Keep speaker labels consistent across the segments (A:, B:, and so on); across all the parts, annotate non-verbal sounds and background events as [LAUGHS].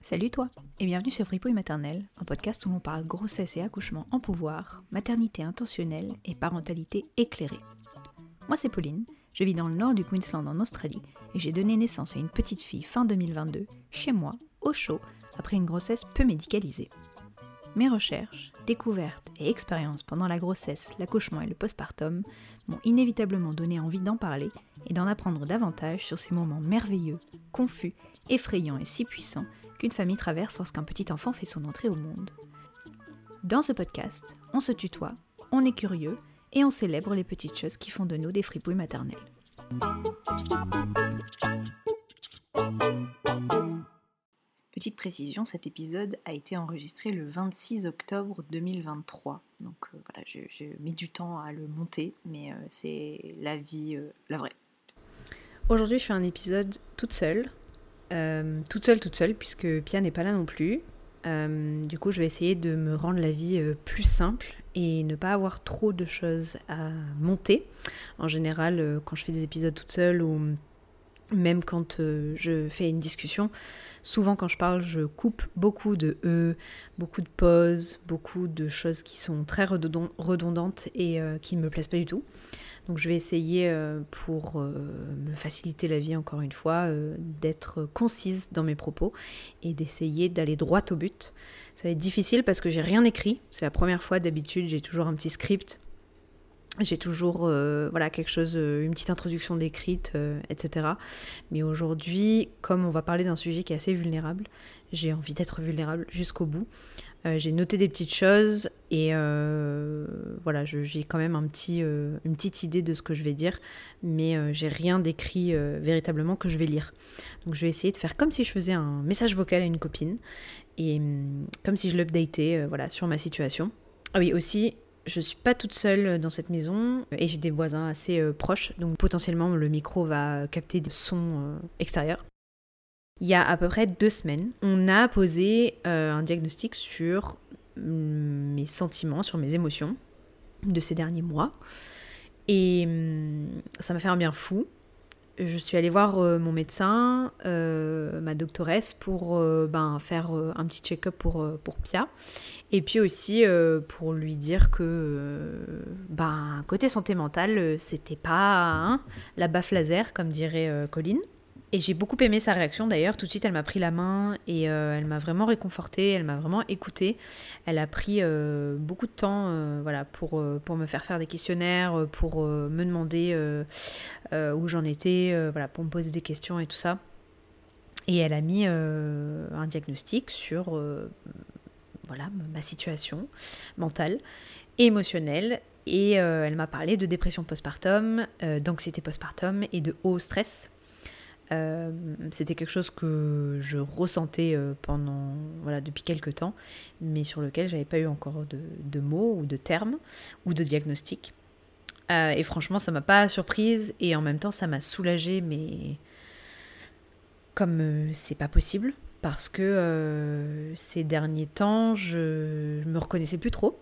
A: Salut toi et bienvenue sur Fripouille Maternelle, un podcast où l'on parle grossesse et accouchement en pouvoir, maternité intentionnelle et parentalité éclairée. Moi c'est Pauline, je vis dans le nord du Queensland en Australie et j'ai donné naissance à une petite fille fin 2022, chez moi, au chaud, après une grossesse peu médicalisée. Mes recherches, découvertes et expériences pendant la grossesse, l'accouchement et le postpartum m'ont inévitablement donné envie d'en parler et d'en apprendre davantage sur ces moments merveilleux, confus, effrayants et si puissants qu'une famille traverse lorsqu'un petit enfant fait son entrée au monde. Dans ce podcast, on se tutoie, on est curieux et on célèbre les petites choses qui font de nous des fripouilles maternelles. Petite précision, cet épisode a été enregistré le 26 octobre 2023. Donc euh, voilà, j'ai mis du temps à le monter, mais euh, c'est la vie, euh, la vraie. Aujourd'hui, je fais un épisode toute seule. toute seule, toute seule, puisque Pia n'est pas là non plus. du coup, je vais essayer de me rendre la vie plus simple et ne pas avoir trop de choses à monter. En général, quand je fais des épisodes toute seule ou même quand je fais une discussion, Souvent, quand je parle, je coupe beaucoup de E, beaucoup de pauses, beaucoup de choses qui sont très redondantes et euh, qui ne me plaisent pas du tout. Donc, je vais essayer, euh, pour euh, me faciliter la vie, encore une fois, d'être concise dans mes propos et d'essayer d'aller droit au but. Ça va être difficile parce que j'ai rien écrit. C'est la première fois d'habitude, j'ai toujours un petit script j'ai toujours euh, voilà quelque chose, euh, une petite introduction décrite, euh, etc. Mais aujourd'hui, comme on va parler d'un sujet qui est assez vulnérable, j'ai envie d'être vulnérable jusqu'au bout. j'ai noté des petites choses et voilà, j'ai quand même un petit, une petite idée de ce que je vais dire, mais j'ai rien d'écrit véritablement que je vais lire. Donc je vais essayer de faire comme si je faisais un message vocal à une copine et hum, comme si je l'updatais voilà, sur ma situation. Ah oui, aussi, je suis pas toute seule dans cette maison et j'ai des voisins assez euh, proches, donc potentiellement le micro va capter des sons euh, extérieurs. Il y a à peu près deux semaines, on a posé euh, un diagnostic sur mm, mes sentiments, sur mes émotions de ces derniers mois. Et mm, ça m'a fait un bien fou je suis allée voir euh, mon médecin, euh, ma doctoresse, pour euh, ben, faire un petit check-up pour, pour Pia. Et puis aussi pour lui dire que, ben, côté santé mentale, c'était pas hein, la baffe laser, comme dirait Colline. Et j'ai beaucoup aimé sa réaction d'ailleurs. Tout de suite, elle m'a pris la main et euh, elle m'a vraiment réconfortée, elle m'a vraiment écoutée. Elle a pris euh, beaucoup de temps euh, voilà, pour, pour me faire faire des questionnaires, pour me demander où j'en étais, voilà, pour me poser des questions et tout ça. Et elle a mis un diagnostic sur voilà, ma situation mentale et émotionnelle. Et elle m'a parlé de dépression postpartum, d'anxiété postpartum et de haut stress euh, c'était quelque chose que je ressentais euh, pendant voilà depuis quelques temps, mais sur lequel j'avais pas eu encore de, mots ou de termes ou de diagnostic. Euh, et franchement, ça m'a pas surprise et en même temps, ça m'a soulagée, mais comme c'est pas possible parce que ces derniers temps, je, je me reconnaissais plus trop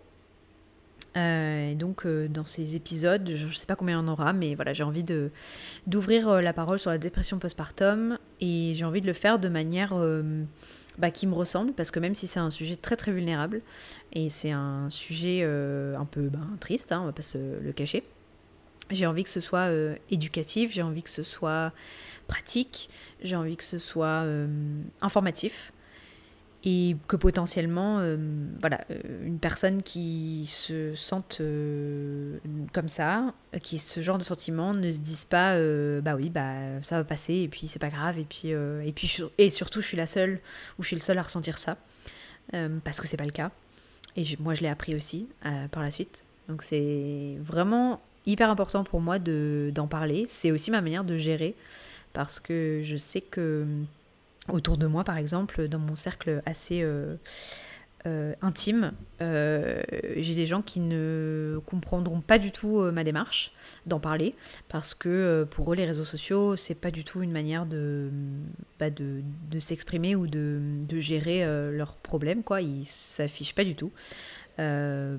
A: euh, et donc, euh, dans ces épisodes, je ne sais pas combien il y en aura, mais voilà, j'ai envie d'ouvrir euh, la parole sur la dépression postpartum et j'ai envie de le faire de manière bah, qui me ressemble, parce que même si c'est un sujet très très vulnérable et c'est un sujet un peu ben, triste, hein, on va pas se le cacher, j'ai envie que ce soit éducatif, j'ai envie que ce soit pratique, j'ai envie que ce soit informatif et que potentiellement, euh, voilà, euh, une personne qui se sente euh, comme ça, qui ait ce genre de sentiment, ne se dise pas, bah oui, bah ça va passer et puis c'est pas grave et puis et puis et surtout je suis la seule ou je suis le seul à ressentir ça parce que c'est pas le cas. Et moi je l'ai appris aussi par la suite. Donc c'est vraiment hyper important pour moi de d'en parler. C'est aussi ma manière de gérer parce que je sais que autour de moi, par exemple, dans mon cercle assez euh, euh, intime, euh, j'ai des gens qui ne comprendront pas du tout ma démarche d'en parler, parce que pour eux, les réseaux sociaux, c'est pas du tout une manière de, bah, de, de s'exprimer ou de, de, gérer leurs problèmes, quoi. Ils s'affichent pas du tout.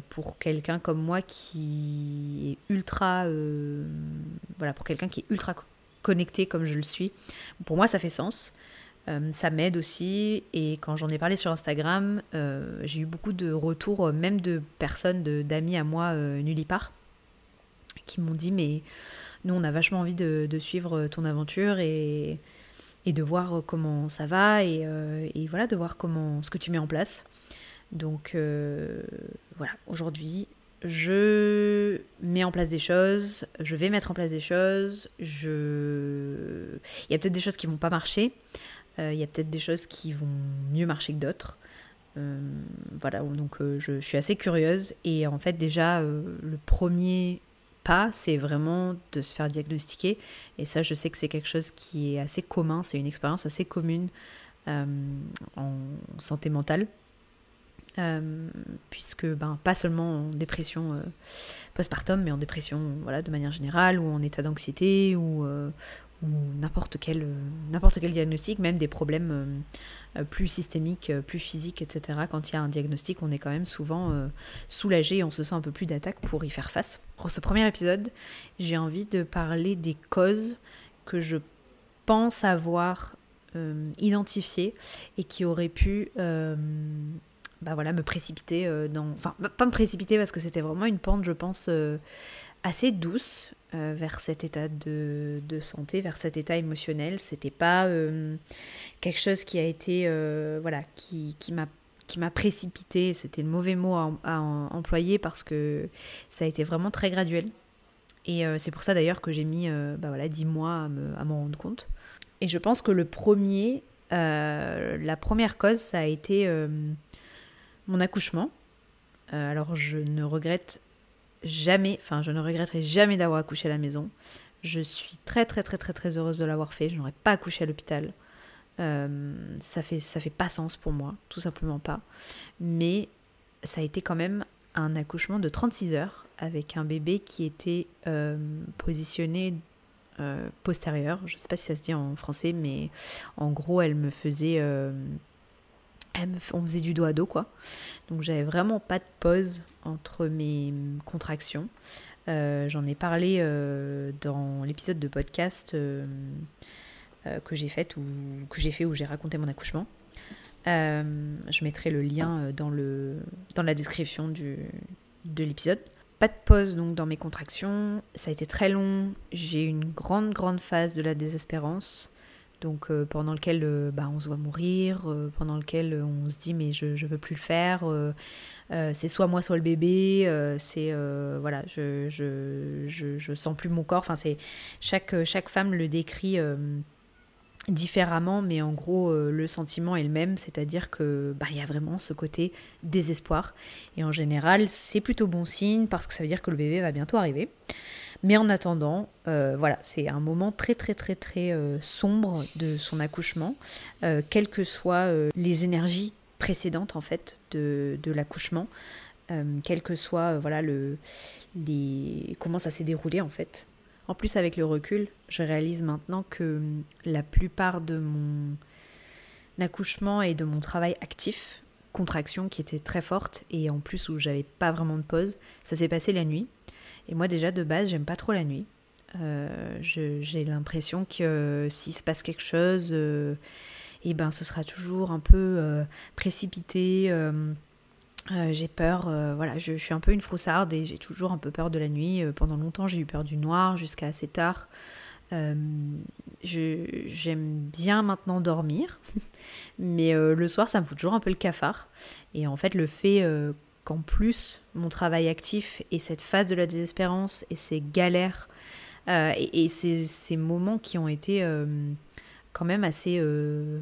A: pour quelqu'un comme moi qui est ultra voilà pour quelqu'un qui est ultra connecté comme je le suis pour moi ça fait sens ça m'aide aussi et quand j'en ai parlé sur Instagram j'ai eu beaucoup de retours même de personnes d'amis à moi nulle part qui m'ont dit mais nous on a vachement envie de, suivre ton aventure et, de voir comment ça va et, euh, voilà de voir comment ce que tu mets en place. Donc euh, voilà, aujourd'hui je mets en place des choses, je vais mettre en place des choses, il y a peut-être des choses qui vont pas marcher, euh, il y a peut-être des choses qui vont mieux marcher que d'autres. voilà, donc je, je, suis assez curieuse et en fait déjà le premier pas, c'est vraiment de se faire diagnostiquer. Et ça, je sais que c'est quelque chose qui est assez commun, c'est une expérience assez commune euh, en santé mentale. Euh, puisque ben, pas seulement en dépression euh, postpartum, mais en dépression voilà, de manière générale, ou en état d'anxiété, ou, ou n'importe quel, n'importe quel diagnostic, même des problèmes euh, plus systémiques, euh, plus physiques, etc. Quand il y a un diagnostic, on est quand même souvent euh, soulagé, on se sent un peu plus d'attaque pour y faire face. Pour ce premier épisode, j'ai envie de parler des causes que je pense avoir identifiées et qui auraient pu bah voilà, me précipiter dans... Enfin, pas me précipiter parce que c'était vraiment une pente, je pense, assez douce euh, vers cet état de, santé, vers cet état émotionnel. C'était pas euh, quelque chose qui a été, euh, voilà, qui, qui m'a qui m'a précipité, c'était le mauvais mot à, employer parce que ça a été vraiment très graduel. Et c'est pour ça d'ailleurs que j'ai mis bah voilà, 10 mois à m'en rendre compte. Et je pense que le premier, la première cause, ça a été mon accouchement. alors je ne regrette jamais, enfin je ne regretterai jamais d'avoir accouché à la maison. Je suis très très très très très heureuse de l'avoir fait. Je n'aurais pas accouché à l'hôpital. Euh, ça fait fait pas sens pour moi, tout simplement pas. Mais ça a été quand même un accouchement de 36 heures avec un bébé qui était euh, positionné euh, postérieur. Je ne sais pas si ça se dit en français, mais en gros, elle me faisait on faisait du dos à dos quoi. Donc j'avais vraiment pas de pause entre mes contractions. Euh, j'en ai parlé euh, dans l'épisode de podcast euh, que j'ai fait ou que j'ai fait où j'ai raconté mon accouchement. je mettrai le lien dans, le, dans la description du, de l'épisode. Pas de pause donc dans mes contractions. Ça a été très long. J'ai eu une grande grande phase de la désespérance donc euh, pendant lequel euh, bah, on se voit mourir, euh, pendant lequel on se dit mais je ne veux plus le faire, c'est soit moi soit le bébé, c'est voilà, je, je, je, sens plus mon corps, enfin c'est chaque, chaque femme le décrit différemment, mais en gros le sentiment est le même, c'est-à-dire que bah y a vraiment ce côté désespoir. Et en général c'est plutôt bon signe parce que ça veut dire que le bébé va bientôt arriver. Mais en attendant, euh, voilà, c'est un moment très très très très euh, sombre de son accouchement, euh, quelles que soient les énergies précédentes en fait de, de l'accouchement, quel que soit voilà le les comment ça s'est déroulé en fait. En plus avec le recul, je réalise maintenant que hum, la plupart de mon accouchement et de mon travail actif, contraction qui était très forte et en plus où j'avais pas vraiment de pause, ça s'est passé la nuit. Et moi déjà de base, j'aime pas trop la nuit. Euh, j'ai l'impression que euh, s'il se passe quelque chose, et euh, eh ben ce sera toujours un peu précipité. j'ai peur, voilà, je, je, suis un peu une froussarde et j'ai toujours un peu peur de la nuit. pendant longtemps, j'ai eu peur du noir jusqu'à assez tard. J'aime bien maintenant dormir, [LAUGHS] mais le soir, ça me fout toujours un peu le cafard. Et en fait, le fait qu'en plus mon travail actif et cette phase de la désespérance et ces galères euh, et, ces, moments qui ont été euh, quand même assez euh,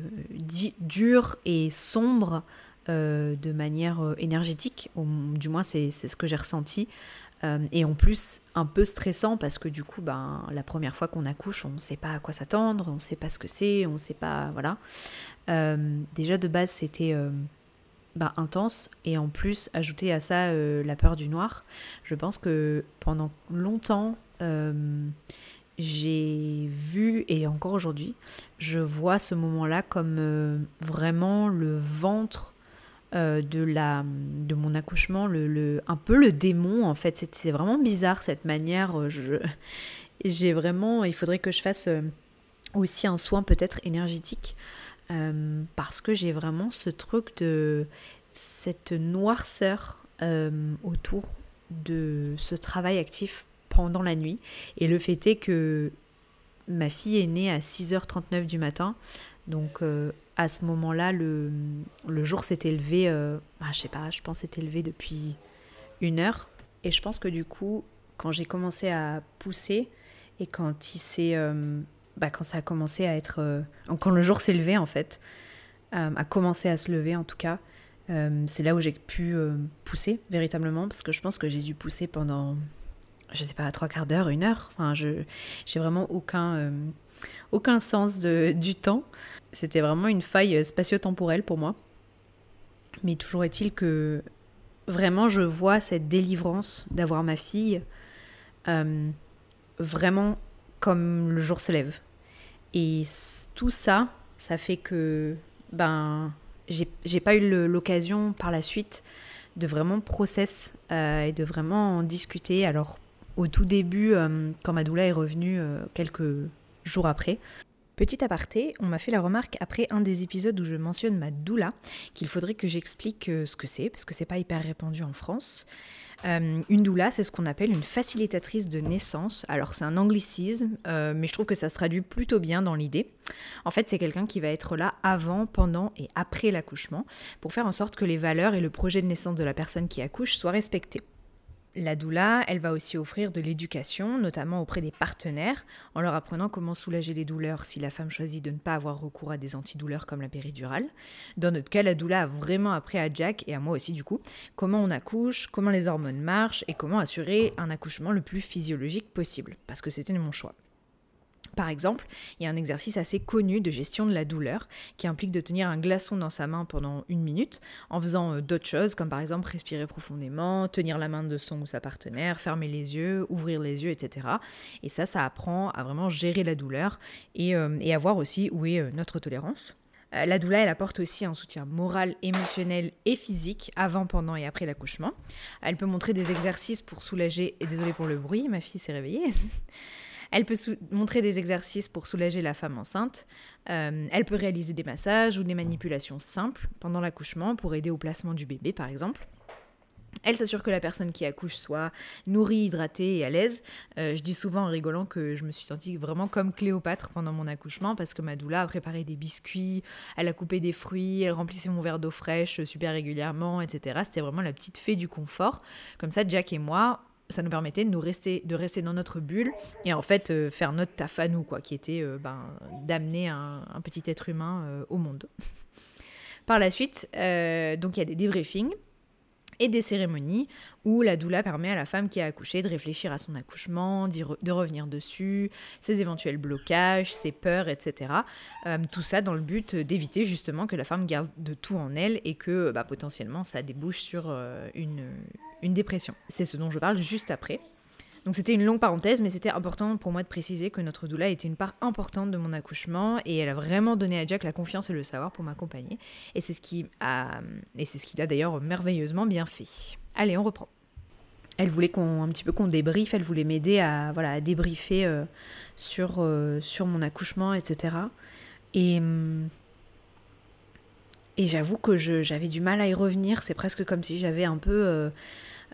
A: durs et sombres de manière énergétique, du moins c'est ce que j'ai ressenti. et en plus, un peu stressant parce que du coup, ben, la première fois qu'on accouche, on ne sait pas à quoi s'attendre, on ne sait pas ce que c'est, on ne sait pas. Voilà. déjà de base, c'était bah, intense et en plus ajouter à ça euh, la peur du noir. Je pense que pendant longtemps, euh, j'ai vu, et encore aujourd'hui, je vois ce moment-là comme euh, vraiment le ventre de, la, de mon accouchement, le, un peu le démon en fait. C'est vraiment bizarre cette manière. J'ai vraiment, il faudrait que je fasse aussi un soin peut-être énergétique parce que j'ai vraiment ce truc de cette noirceur autour de ce travail actif pendant la nuit. Et le fait est que ma fille est née à 6h39 du matin. Donc euh, à ce moment-là, le, le, jour s'est élevé, euh, bah, je sais pas, je pense s'est élevé depuis une heure. Et je pense que du coup, quand j'ai commencé à pousser et quand il s'est, euh, bah, quand ça a commencé à être, quand le jour s'est levé en fait, a commencé à se lever en tout cas, c'est là où j'ai pu pousser véritablement parce que je pense que j'ai dû pousser pendant je sais pas, trois quarts d'heure, une heure. Enfin, je j'ai vraiment aucun, euh, aucun sens du temps. C'était vraiment une faille spatio-temporelle pour moi. Mais toujours est-il que vraiment je vois cette délivrance d'avoir ma fille euh, vraiment comme le jour se lève. Et tout ça, ça fait que ben j'ai pas eu l'occasion par la suite de vraiment process euh, et de vraiment en discuter. Alors au tout début, euh, quand ma doula est revenue euh, quelques jours après. Petit aparté, on m'a fait la remarque après un des épisodes où je mentionne ma doula qu'il faudrait que j'explique euh, ce que c'est, parce que c'est pas hyper répandu en France. Une doula, c'est ce qu'on appelle une facilitatrice de naissance. Alors c'est un anglicisme, mais je trouve que ça se traduit plutôt bien dans l'idée. En fait, c'est quelqu'un qui va être là avant, pendant et après l'accouchement, pour faire en sorte que les valeurs et le projet de naissance de la personne qui accouche soient respectés. La doula, elle va aussi offrir de l'éducation, notamment auprès des partenaires, en leur apprenant comment soulager les douleurs si la femme choisit de ne pas avoir recours à des antidouleurs comme la péridurale. Dans notre cas, la doula a vraiment appris à Jack, et à moi aussi du coup, comment on accouche, comment les hormones marchent, et comment assurer un accouchement le plus physiologique possible, parce que c'était mon choix. Par exemple, il y a un exercice assez connu de gestion de la douleur qui implique de tenir un glaçon dans sa main pendant une minute en faisant euh, d'autres choses comme par exemple respirer profondément, tenir la main de son ou sa partenaire, fermer les yeux, ouvrir les yeux, etc. Et ça, ça apprend à vraiment gérer la douleur et, euh, à voir aussi où est euh, notre tolérance. La doula, elle apporte aussi un soutien moral, émotionnel et physique avant, pendant et après l'accouchement. Elle peut montrer des exercices pour soulager, et désolé pour le bruit, ma fille s'est réveillée. [LAUGHS] Elle peut montrer des exercices pour soulager la femme enceinte. Euh, elle peut réaliser des massages ou des manipulations simples pendant l'accouchement pour aider au placement du bébé, par exemple. Elle s'assure que la personne qui accouche soit nourrie, hydratée et à l'aise. Euh, je dis souvent en rigolant que je me suis sentie vraiment comme Cléopâtre pendant mon accouchement parce que ma doula a préparé des biscuits, elle a coupé des fruits, elle remplissait mon verre d'eau fraîche super régulièrement, etc. C'était vraiment la petite fée du confort. Comme ça, Jack et moi, ça nous permettait de, rester, de rester dans notre bulle et en fait euh, faire notre taf à nous, quoi, qui était euh, ben, d'amener un, petit être humain euh, au monde. [LAUGHS] Par la suite, donc il y a des débriefings et des cérémonies où la doula permet à la femme qui a accouché de réfléchir à son accouchement, de revenir dessus, ses éventuels blocages, ses peurs, etc. Euh, tout ça dans le but d'éviter justement que la femme garde de tout en elle et que bah, potentiellement ça débouche sur euh, une, une dépression. C'est ce dont je parle juste après. Donc c'était une longue parenthèse, mais c'était important pour moi de préciser que notre doula était une part importante de mon accouchement et elle a vraiment donné à Jack la confiance et le savoir pour m'accompagner. Et c'est ce qui a, et c'est ce qu'il a d'ailleurs merveilleusement bien fait. Allez, on reprend. Elle voulait qu'on, un petit peu qu'on débriefe, elle voulait m'aider à, voilà, à débriefer euh, sur, euh, sur mon accouchement, etc. Et, et j'avoue que j'avais du mal à y revenir. C'est presque comme si j'avais un peu... Euh,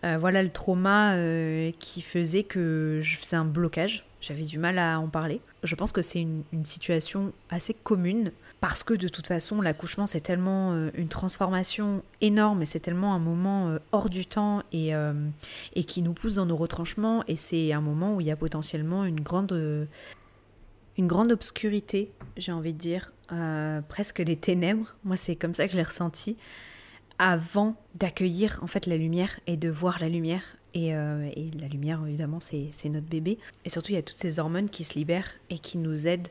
A: euh, voilà le trauma euh, qui faisait que je faisais un blocage. J'avais du mal à en parler. Je pense que c'est une, situation assez commune parce que de toute façon, l'accouchement, c'est tellement euh, une transformation énorme et c'est tellement un moment hors du temps et, qui nous pousse dans nos retranchements. Et c'est un moment où il y a potentiellement une grande, une grande obscurité, j'ai envie de dire, presque des ténèbres. Moi, c'est comme ça que je l'ai ressenti avant d'accueillir en fait la lumière et de voir la lumière. Et, euh, la lumière, évidemment, c'est notre bébé. Et surtout, il y a toutes ces hormones qui se libèrent et qui nous aident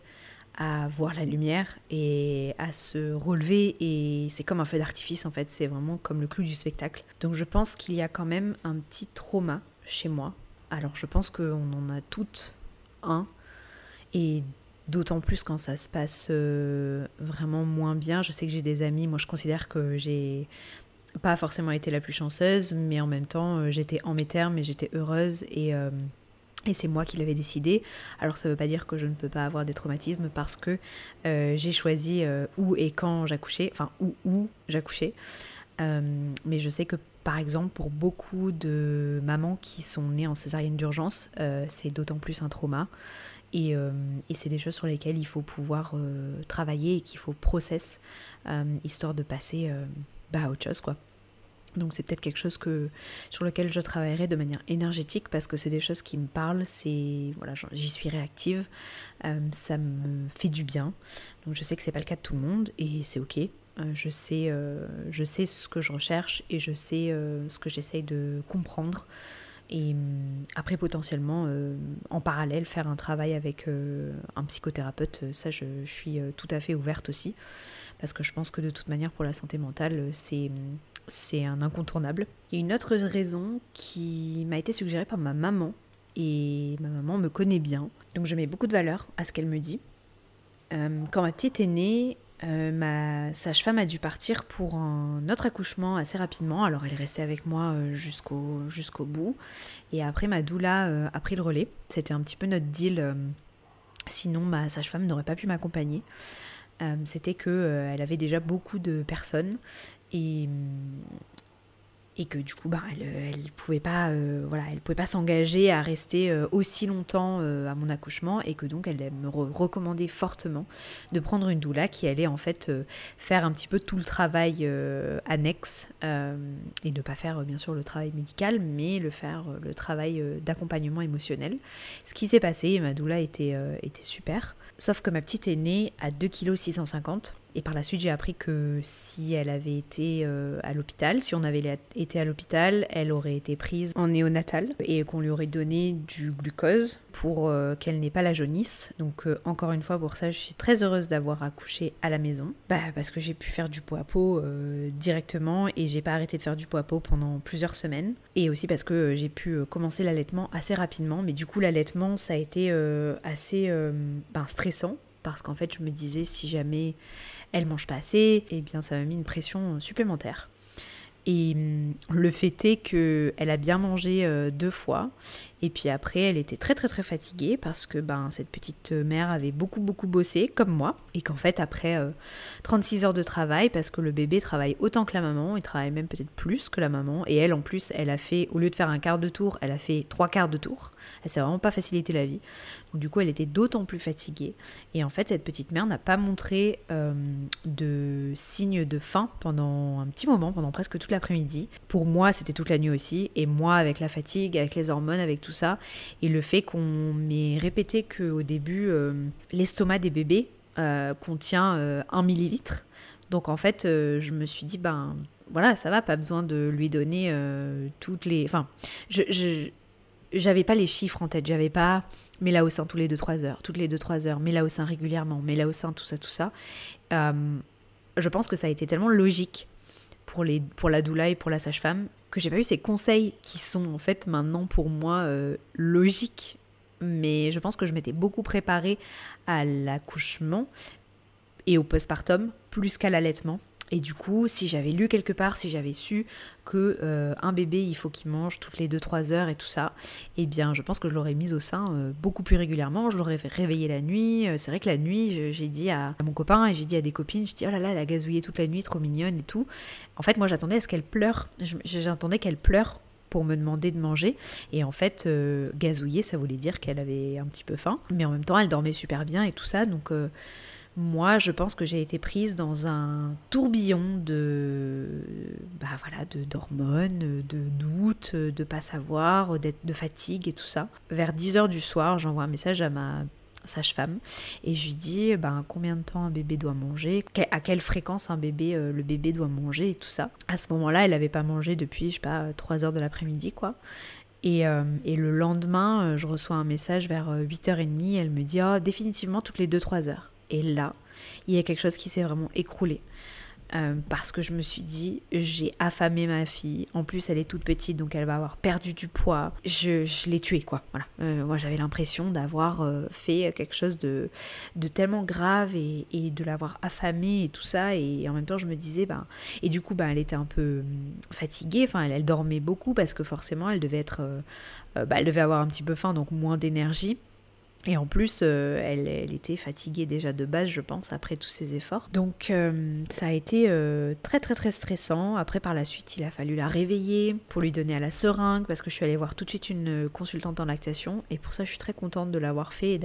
A: à voir la lumière et à se relever. Et c'est comme un feu d'artifice, en fait. C'est vraiment comme le clou du spectacle. Donc, je pense qu'il y a quand même un petit trauma chez moi. Alors, je pense qu'on en a toutes un. Et D'autant plus quand ça se passe euh, vraiment moins bien. Je sais que j'ai des amis, moi je considère que j'ai pas forcément été la plus chanceuse, mais en même temps, j'étais en mes termes et j'étais heureuse et et c'est moi qui l'avais décidé. Alors ça ne veut pas dire que je ne peux pas avoir des traumatismes parce que euh, j'ai choisi euh, où et quand j'accouchais, enfin où, où j'accouchais. Euh, mais je sais que par exemple pour beaucoup de mamans qui sont nées en césarienne d'urgence, c'est d'autant plus un trauma. Et, et c'est des choses sur lesquelles il faut pouvoir travailler et qu'il faut process, histoire de passer bah, à autre chose quoi. Donc c'est peut-être quelque chose que, sur lequel je travaillerai de manière énergétique parce que c'est des choses qui me parlent, c'est voilà, j'y suis réactive, euh, ça me fait du bien. Donc je sais que c'est pas le cas de tout le monde et c'est ok. Euh, je, sais, euh, je sais ce que je recherche et je sais ce que j'essaye de comprendre. Et hum, après potentiellement en parallèle faire un travail avec un psychothérapeute, ça je, suis tout à fait ouverte aussi parce que je pense que de toute manière pour la santé mentale c'est hum, c'est un incontournable. Il y a une autre raison qui m'a été suggérée par ma maman, et ma maman me connaît bien, donc je mets beaucoup de valeur à ce qu'elle me dit. Euh, quand ma petite est née, euh, ma sage-femme a dû partir pour un autre accouchement assez rapidement. Alors elle est restée avec moi euh, jusqu'au bout. Et après ma doula a pris le relais. C'était un petit peu notre deal. sinon ma sage-femme n'aurait pas pu m'accompagner. C'était que elle avait déjà beaucoup de personnes et, et que du coup bah, elle ne pouvait pas euh, voilà elle pouvait pas s'engager à rester euh, aussi longtemps euh, à mon accouchement et que donc elle me recommandait fortement de prendre une doula qui allait en fait faire un petit peu tout le travail annexe et ne pas faire bien sûr le travail médical mais le faire le travail d'accompagnement émotionnel. Ce qui s'est passé ma doula était, était super. Sauf que ma petite est née à 2 kg 650 et par la suite, j'ai appris que si elle avait été euh, à l'hôpital, si on avait été à l'hôpital, elle aurait été prise en néonatal et qu'on lui aurait donné du glucose pour euh, qu'elle n'ait pas la jaunisse. Donc euh, encore une fois, pour ça, je suis très heureuse d'avoir accouché à la maison. Bah, parce que j'ai pu faire du pot à pot directement et j'ai pas arrêté de faire du pot à pot pendant plusieurs semaines. Et aussi parce que j'ai pu commencer l'allaitement assez rapidement. Mais du coup, l'allaitement, ça a été assez ben, stressant parce qu'en fait, je me disais si jamais elle mange pas assez, et eh bien ça m'a mis une pression supplémentaire. Et hum, le fait est qu'elle a bien mangé euh, deux fois. Et puis après, elle était très très très fatiguée parce que ben, cette petite mère avait beaucoup beaucoup bossé, comme moi. Et qu'en fait, après 36 euh, heures de travail, parce que le bébé travaille autant que la maman, il travaille même peut-être plus que la maman. Et elle, en plus, elle a fait, au lieu de faire un quart de tour, elle a fait trois quarts de tour. Elle s'est vraiment pas facilité la vie. Donc du coup, elle était d'autant plus fatiguée. Et en fait, cette petite mère n'a pas montré euh, de signes de faim pendant un petit moment, pendant presque toute l'après-midi. Pour moi, c'était toute la nuit aussi. Et moi, avec la fatigue, avec les hormones, avec tout ça, et le fait qu'on m'ait répété qu'au début, euh, l'estomac des bébés euh, contient 1 millilitre. Donc en fait, je me suis dit, ben voilà, ça va, pas besoin de lui donner toutes les... Enfin, je, j'avais pas les chiffres en tête, j'avais pas mets la au sein tous les 2-3 heures, toutes les 2-3 heures, mets la au sein régulièrement, mets la au sein, tout ça, tout ça. Euh, je pense que ça a été tellement logique pour, les, pour la doula et pour la sage-femme que j'ai pas eu ces conseils qui sont en fait maintenant pour moi euh, logiques. Mais je pense que je m'étais beaucoup préparée à l'accouchement et au postpartum plus qu'à l'allaitement et du coup, si j'avais lu quelque part, si j'avais su que euh, un bébé, il faut qu'il mange toutes les 2-3 heures et tout ça, eh bien, je pense que je l'aurais mise au sein euh, beaucoup plus régulièrement. Je l'aurais fait réveiller la nuit. Euh, c'est vrai que la nuit, j'ai dit à, mon copain et j'ai dit à des copines, je dis oh là là, elle a gazouillé toute la nuit, trop mignonne et tout. En fait, moi, j'attendais à ce qu'elle pleure. J'attendais qu'elle pleure pour me demander de manger. Et en fait, gazouiller, ça voulait dire qu'elle avait un petit peu faim. Mais en même temps, elle dormait super bien et tout ça. Donc moi, je pense que j'ai été prise dans un tourbillon de, bah voilà, de d'hormones, de doutes, de pas savoir, de fatigue et tout ça. Vers 10 heures du soir, j'envoie un message à ma sage-femme et je lui dis ben, combien de temps un bébé doit manger, à quelle fréquence un bébé, euh, le bébé doit manger et tout ça? À ce moment-là, elle n'avait pas mangé depuis, je sais pas, 3 heures de l'après-midi quoi. Et, euh, le lendemain, euh, je reçois un message vers 8h30, elle me dit oh, définitivement toutes les 2-3 heures. Et là, il y a quelque chose qui s'est vraiment écroulé. euh, parce que je me suis dit, j'ai affamé ma fille. En plus, elle est toute petite, donc elle va avoir perdu du poids. Je, l'ai tuée, quoi. Voilà. Euh, moi, j'avais l'impression d'avoir euh, fait quelque chose de, tellement grave et, de l'avoir affamée et tout ça. Et en même temps, je me disais, bah, et du coup, bah, elle était un peu hum, fatiguée. Enfin, elle, elle dormait beaucoup parce que forcément, elle devait être, bah, elle devait avoir un petit peu faim, donc moins d'énergie. Et en plus, euh, elle, était fatiguée déjà de base, je pense, après tous ces efforts. Donc euh, ça a été euh, très très très stressant. Après, par la suite, il a fallu la réveiller pour lui donner à la seringue, parce que je suis allée voir tout de suite une consultante en lactation. Et pour ça, je suis très contente de l'avoir fait et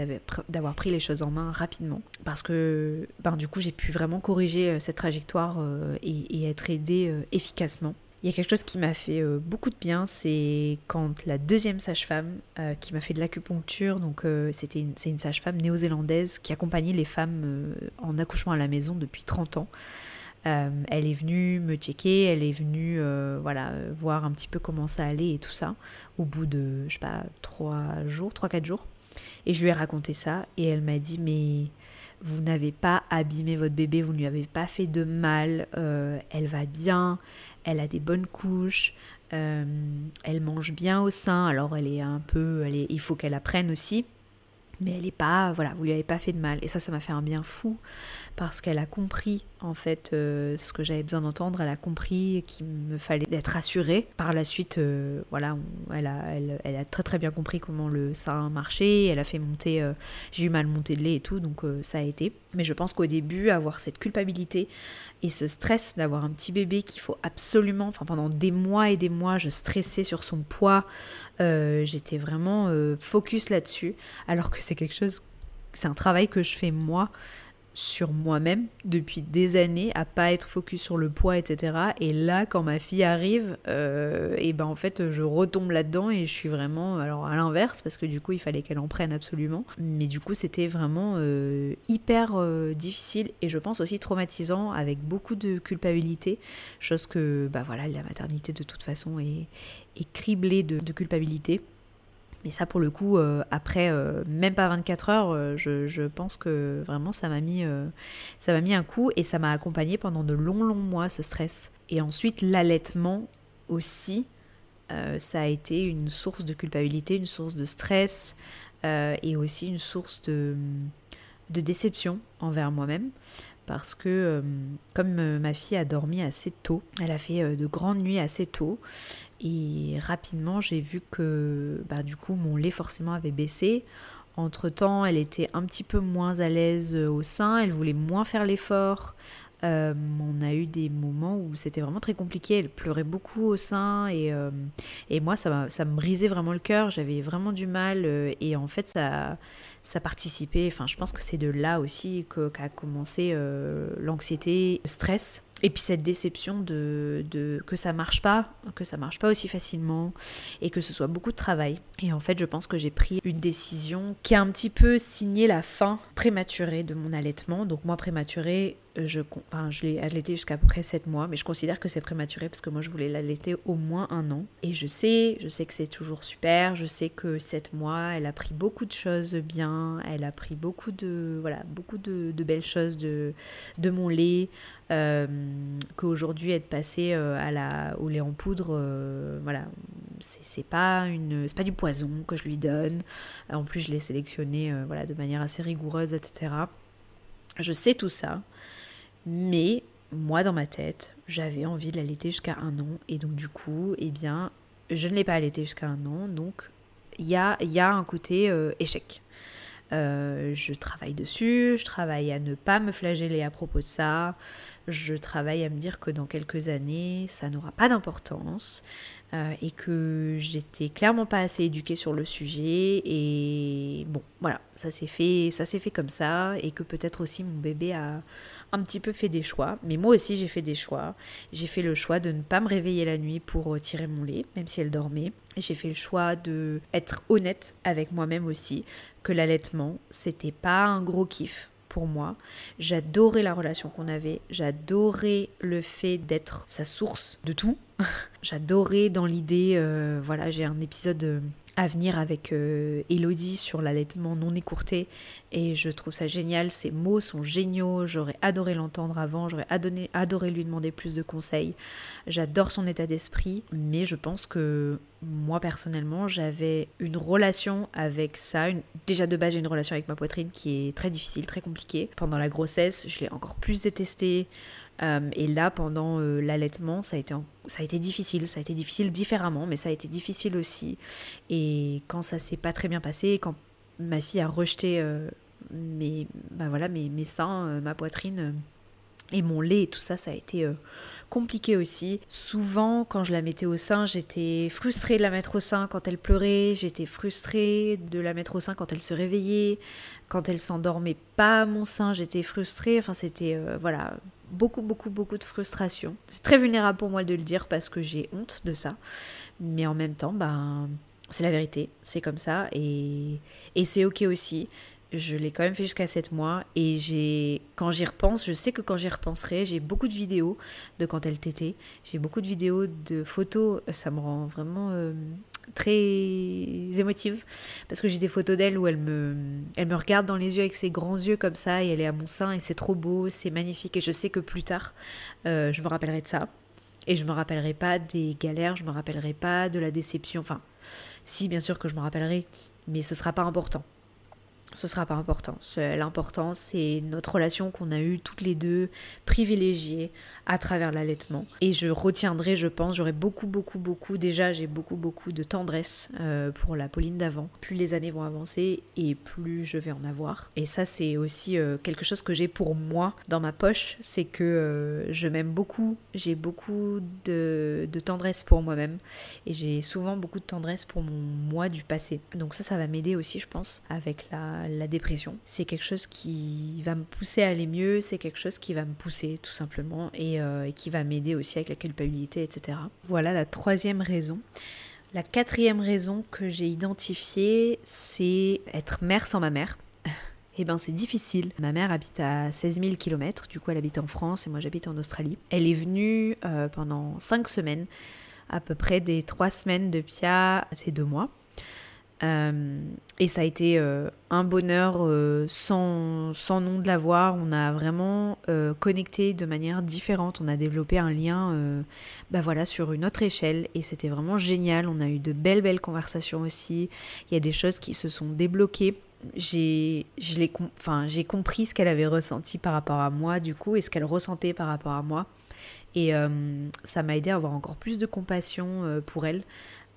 A: d'avoir pris les choses en main rapidement. Parce que ben, du coup, j'ai pu vraiment corriger cette trajectoire et, être aidée efficacement. Il y a quelque chose qui m'a fait euh, beaucoup de bien, c'est quand la deuxième sage-femme euh, qui m'a fait de l'acupuncture, donc euh, c'était c'est une sage-femme néo-zélandaise qui accompagnait les femmes en accouchement à la maison depuis 30 ans. elle est venue me checker, elle est venue voilà, voir un petit peu comment ça allait et tout ça, au bout de, je sais pas, 3 jours, 3-4 jours. Et je lui ai raconté ça, et elle m'a dit, mais vous n'avez pas abîmé votre bébé, vous ne lui avez pas fait de mal, elle va bien, elle a des bonnes couches, euh, elle mange bien au sein, alors elle est un peu, elle est, il faut qu'elle apprenne aussi, mais elle est pas, voilà, vous lui avez pas fait de mal. Et ça, ça m'a fait un bien fou parce qu'elle a compris en fait euh, ce que j'avais besoin d'entendre. Elle a compris qu'il me fallait être rassurée. Par la suite, euh, voilà, elle, a, très très bien compris comment le sein marchait. Elle a fait monter, euh, j'ai eu mal monter de lait et tout, donc ça a été. Mais je pense qu'au début, avoir cette culpabilité et ce stress d'avoir un petit bébé qu'il faut absolument, enfin pendant des mois et des mois, je stressais sur son poids. J'étais vraiment focus là-dessus, alors que c'est quelque chose, c'est un travail que je fais moi sur moi-même depuis des années, à pas être focus sur le poids, etc. Et là, quand ma fille arrive, euh, et ben en fait, je retombe là-dedans et je suis vraiment, alors à l'inverse, parce que du coup, il fallait qu'elle en prenne absolument. Mais du coup, c'était vraiment euh, hyper euh, difficile et je pense aussi traumatisant, avec beaucoup de culpabilité, chose que, bah voilà, la maternité de toute façon est, est criblée de, de culpabilité. Mais ça, pour le coup, euh, après euh, même pas 24 heures, euh, je, pense que vraiment ça m'a mis, ça mis un coup et ça m'a accompagné pendant de longs, longs mois ce stress. Et ensuite, l'allaitement aussi, ça a été une source de culpabilité, une source de stress et aussi une source de déception envers moi-même. Parce que comme ma fille a dormi assez tôt, elle a fait de grandes nuits assez tôt, et rapidement, j'ai vu que bah, du coup, mon lait forcément avait baissé. Entre-temps, elle était un petit peu moins à l'aise au sein, elle voulait moins faire l'effort. Euh, on a eu des moments où c'était vraiment très compliqué, elle pleurait beaucoup au sein et, euh, et moi ça, ça me brisait vraiment le cœur, j'avais vraiment du mal euh, et en fait ça, ça participait, enfin je pense que c'est de là aussi qu'a commencé l'anxiété, le stress et puis cette déception de, que ça marche pas, que ça marche pas aussi facilement et que ce soit beaucoup de travail. Et en fait, je pense que j'ai pris une décision qui a un petit peu signé la fin prématurée de mon allaitement. Donc moi prématurée, je, enfin, je l'ai allaité jusqu'à près 7 mois, mais je considère que c'est prématuré parce que moi je voulais l'allaiter au moins un an. Et je sais, je sais que c'est toujours super, je sais que 7 mois, elle a pris beaucoup de choses bien, elle a pris beaucoup de, voilà, beaucoup de, belles choses de, de mon lait, qu'aujourd'hui être passé euh, à la, au lait en poudre, euh, voilà, c'est pas une, pas du poison que je lui donne. En plus, je l'ai sélectionné, euh, voilà, de manière assez rigoureuse, etc. Je sais tout ça, mais moi dans ma tête, j'avais envie de l'allaiter jusqu'à un an, et donc du coup, eh bien, je ne l'ai pas allaité jusqu'à un an, donc il y a, y a un côté échec. Euh, je travaille dessus, je travaille à ne pas me flageller à propos de ça, je travaille à me dire que dans quelques années, ça n'aura pas d'importance euh, et que j'étais clairement pas assez éduquée sur le sujet. Et bon, voilà, ça s'est fait, ça s'est fait comme ça et que peut-être aussi mon bébé a un petit peu fait des choix, mais moi aussi j'ai fait des choix. J'ai fait le choix de ne pas me réveiller la nuit pour euh, tirer mon lait, même si elle dormait. J'ai fait le choix de être honnête avec moi-même aussi, que l'allaitement, c'était pas un gros kiff pour moi. J'adorais la relation qu'on avait, j'adorais le fait d'être sa source de tout. [LAUGHS] j'adorais dans l'idée, euh, voilà, j'ai un épisode euh, venir avec euh, Elodie sur l'allaitement non écourté et je trouve ça génial. Ces mots sont géniaux. J'aurais adoré l'entendre avant. J'aurais adoré, adoré lui demander plus de conseils. J'adore son état d'esprit, mais je pense que moi personnellement, j'avais une relation avec ça. Déjà de base, j'ai une relation avec ma poitrine qui est très difficile, très compliquée. Pendant la grossesse, je l'ai encore plus détestée. Euh, et là, pendant euh, l'allaitement, ça a, été, ça a été difficile. Ça a été difficile différemment, mais ça a été difficile aussi. Et quand ça s'est pas très bien passé, quand ma fille a rejeté euh, mes, bah voilà, mes, mes seins, ma poitrine et mon lait et tout ça, ça a été compliqué aussi. Souvent, quand je la mettais au sein, j'étais frustrée de la mettre au sein quand elle pleurait, j'étais frustrée de la mettre au sein quand elle se réveillait, quand elle s'endormait pas à mon sein, j'étais frustrée. Enfin, c'était voilà, beaucoup, beaucoup, beaucoup de frustration. C'est très vulnérable pour moi de le dire parce que j'ai honte de ça. Mais en même temps, ben, c'est la vérité. C'est comme ça. Et, et c'est OK aussi. Je l'ai quand même fait jusqu'à 7 mois. Et j'ai, quand j'y repense, je sais que quand j'y repenserai, j'ai beaucoup de vidéos de quand elle t'était. J'ai beaucoup de vidéos de photos. Ça me rend vraiment euh, très émotive parce que j'ai des photos d'elle où elle me, elle me regarde dans les yeux avec ses grands yeux comme ça et elle est à mon sein et c'est trop beau, c'est magnifique et je sais que plus tard euh, je me rappellerai de ça. Et je me rappellerai pas des galères, je me rappellerai pas de la déception, enfin si bien sûr que je me rappellerai mais ce sera pas important ce sera pas important. L'important, c'est notre relation qu'on a eue toutes les deux, privilégiée à travers l'allaitement. Et je retiendrai, je pense, j'aurai beaucoup, beaucoup, beaucoup, déjà j'ai beaucoup, beaucoup de tendresse euh, pour la Pauline d'avant. Plus les années vont avancer et plus je vais en avoir. Et ça, c'est aussi euh, quelque chose que j'ai pour moi dans ma poche, c'est que euh, je m'aime beaucoup, j'ai beaucoup de, de tendresse pour moi-même et j'ai souvent beaucoup de tendresse pour mon moi du passé. Donc ça, ça va m'aider aussi, je pense, avec la la, dépression. C'est quelque chose qui va me pousser à aller mieux, c'est quelque chose qui va me pousser tout simplement et, euh, qui va m'aider aussi avec la culpabilité, etc. Voilà la troisième raison. La quatrième raison que j'ai identifiée, c'est être mère sans ma mère. [LAUGHS] Eh ben c'est difficile. Ma mère habite à 16 000 km, du coup elle habite en France et moi j'habite en Australie. Elle est venue euh, pendant 5 semaines, à peu près des 3 semaines de Pia, c'est 2 mois. Euh, et ça a été euh, un bonheur euh, sans, sans, nom de l'avoir. On a vraiment connecté de manière différente. On a développé un lien bah voilà, sur une autre échelle. Et c'était vraiment génial. On a eu de belles, belles conversations aussi. Il y a des choses qui se sont débloquées. J'ai enfin, compris ce qu'elle avait ressenti par rapport à moi, du coup, et ce qu'elle ressentait par rapport à moi. Et ça m'a aidé à avoir encore plus de compassion pour elle.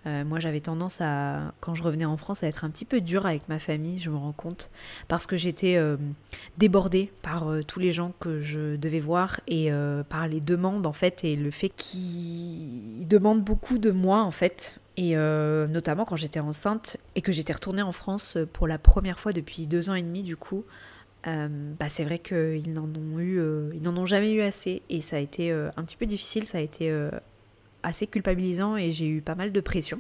A: Euh, moi, j'avais tendance à, quand je revenais en France, à être un petit peu dure avec ma famille, je me rends compte, parce que j'étais euh, débordée par euh, tous les gens que je devais voir et par les demandes, en fait, et le fait qu'ils demandent beaucoup de moi, en fait. Et notamment quand j'étais enceinte et que j'étais retournée en France pour la première fois depuis deux ans et demi, du coup, bah c'est vrai qu'ils n'en ont eu, ils n'en ont jamais eu assez et ça a été un petit peu difficile, ça a été assez culpabilisant et j'ai eu pas mal de pression.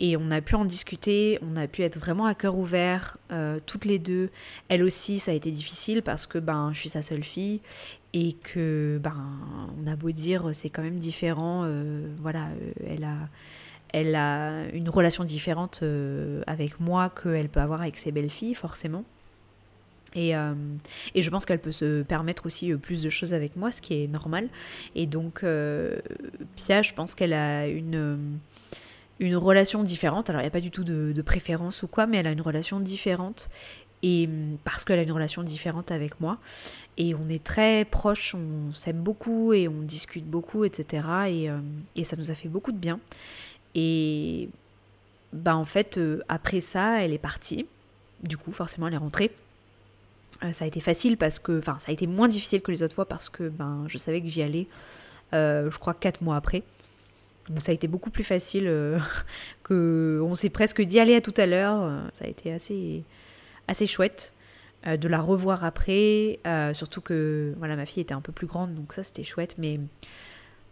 A: Et on a pu en discuter, on a pu être vraiment à cœur ouvert, euh, toutes les deux. Elle aussi, ça a été difficile parce que ben, je suis sa seule fille et que, ben, on a beau dire, c'est quand même différent. Euh, voilà, euh, elle a, elle a une relation différente avec moi qu'elle peut avoir avec ses belles-filles, forcément. Et, euh, et, je pense qu'elle peut se permettre aussi euh, plus de choses avec moi, ce qui est normal. Et donc, euh, Pia, je pense qu'elle a une, une relation différente. Alors, il n'y a pas du tout de, préférence ou quoi, mais elle a une relation différente. Et parce qu'elle a une relation différente avec moi. Et on est très proches, on s'aime beaucoup et on discute beaucoup, etc. Et, et, ça nous a fait beaucoup de bien. Et bah, en fait, après ça, elle est partie. Du coup, forcément, elle est rentrée. Euh, ça a été facile parce que, enfin, ça a été moins difficile que les autres fois parce que ben, je savais que j'y allais, euh, je crois, quatre mois après. Donc ça a été beaucoup plus facile euh, [LAUGHS] que on s'est presque dit allez à tout à l'heure. Ça a été assez, assez chouette de la revoir après, surtout que voilà ma fille était un peu plus grande, donc ça c'était chouette. Mais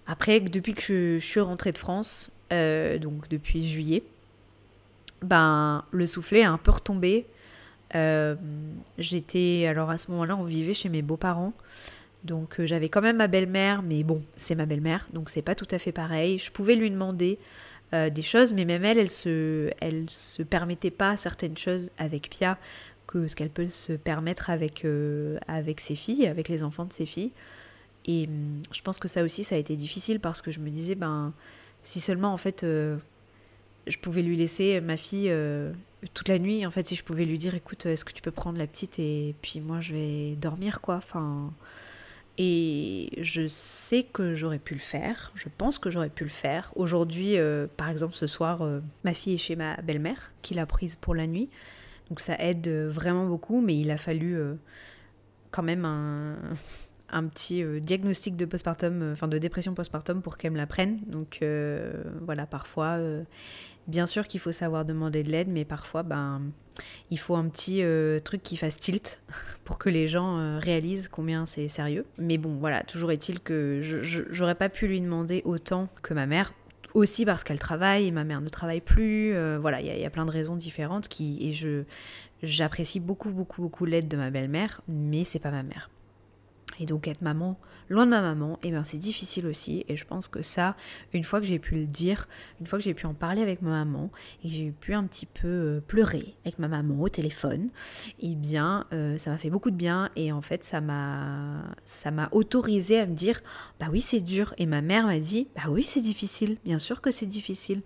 A: après, depuis que je, je suis rentrée de France, donc depuis juillet, ben le soufflet a un peu retombé. Euh, j'étais, alors à ce moment-là, on vivait chez mes beaux-parents. Donc euh, j'avais quand même ma belle-mère, mais bon, c'est ma belle-mère, donc c'est pas tout à fait pareil. Je pouvais lui demander des choses, mais même elle, elle se, elle se permettait pas certaines choses avec Pia que ce qu'elle peut se permettre avec, avec ses filles, avec les enfants de ses filles. Et hum, je pense que ça aussi, ça a été difficile parce que je me disais, ben, si seulement en fait je pouvais lui laisser ma fille euh, toute la nuit. En fait, si je pouvais lui dire, écoute, est-ce que tu peux prendre la petite et puis moi je vais dormir, quoi. Enfin, et je sais que j'aurais pu le faire. Je pense que j'aurais pu le faire. Aujourd'hui, euh, par exemple, ce soir, euh, ma fille est chez ma belle-mère qui l'a prise pour la nuit. Donc ça aide vraiment beaucoup, mais il a fallu quand même un un petit euh, diagnostic de postpartum, euh, enfin de dépression postpartum pour qu'elle me la prenne. Donc euh, voilà, parfois, bien sûr qu'il faut savoir demander de l'aide, mais parfois, ben, il faut un petit truc qui fasse tilt [LAUGHS] pour que les gens réalisent combien c'est sérieux. Mais bon, voilà, toujours est-il que j'aurais pas pu lui demander autant que ma mère. Aussi parce qu'elle travaille ma mère ne travaille plus. voilà, il y, y, a plein de raisons différentes qui et je j'apprécie beaucoup beaucoup beaucoup l'aide de ma belle-mère, mais c'est pas ma mère. Et donc être maman, loin de ma maman, eh ben c'est difficile aussi. Et je pense que ça, une fois que j'ai pu le dire, une fois que j'ai pu en parler avec ma maman, et que j'ai pu un petit peu euh, pleurer avec ma maman au téléphone, eh bien euh, ça m'a fait beaucoup de bien. Et en fait, ça m'a ça m'a autorisé à me dire, bah oui c'est dur. Et ma mère m'a dit, bah oui c'est difficile, bien sûr que c'est difficile.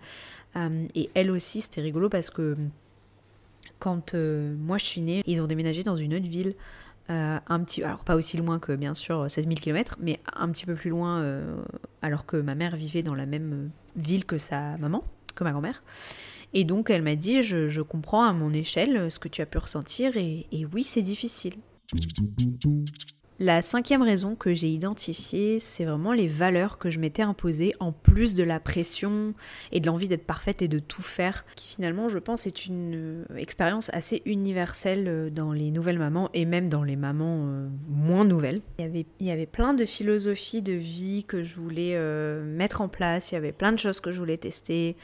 A: Euh, et elle aussi, c'était rigolo parce que quand moi je suis née, ils ont déménagé dans une autre ville. Euh, un petit, alors pas aussi loin que bien sûr 16 000 km, mais un petit peu plus loin, euh, alors que ma mère vivait dans la même ville que sa maman, que ma grand-mère. Et donc elle m'a dit, je, comprends à mon échelle ce que tu as pu ressentir, et oui, c'est difficile. La cinquième raison que j'ai identifiée, c'est vraiment les valeurs que je m'étais imposées, en plus de la pression et de l'envie d'être parfaite et de tout faire, qui finalement, je pense, est une euh, expérience assez universelle euh, dans les nouvelles mamans et même dans les mamans euh, moins nouvelles. Il y, avait, il y avait plein de philosophies de vie que je voulais mettre en place, il y avait plein de choses que je voulais tester,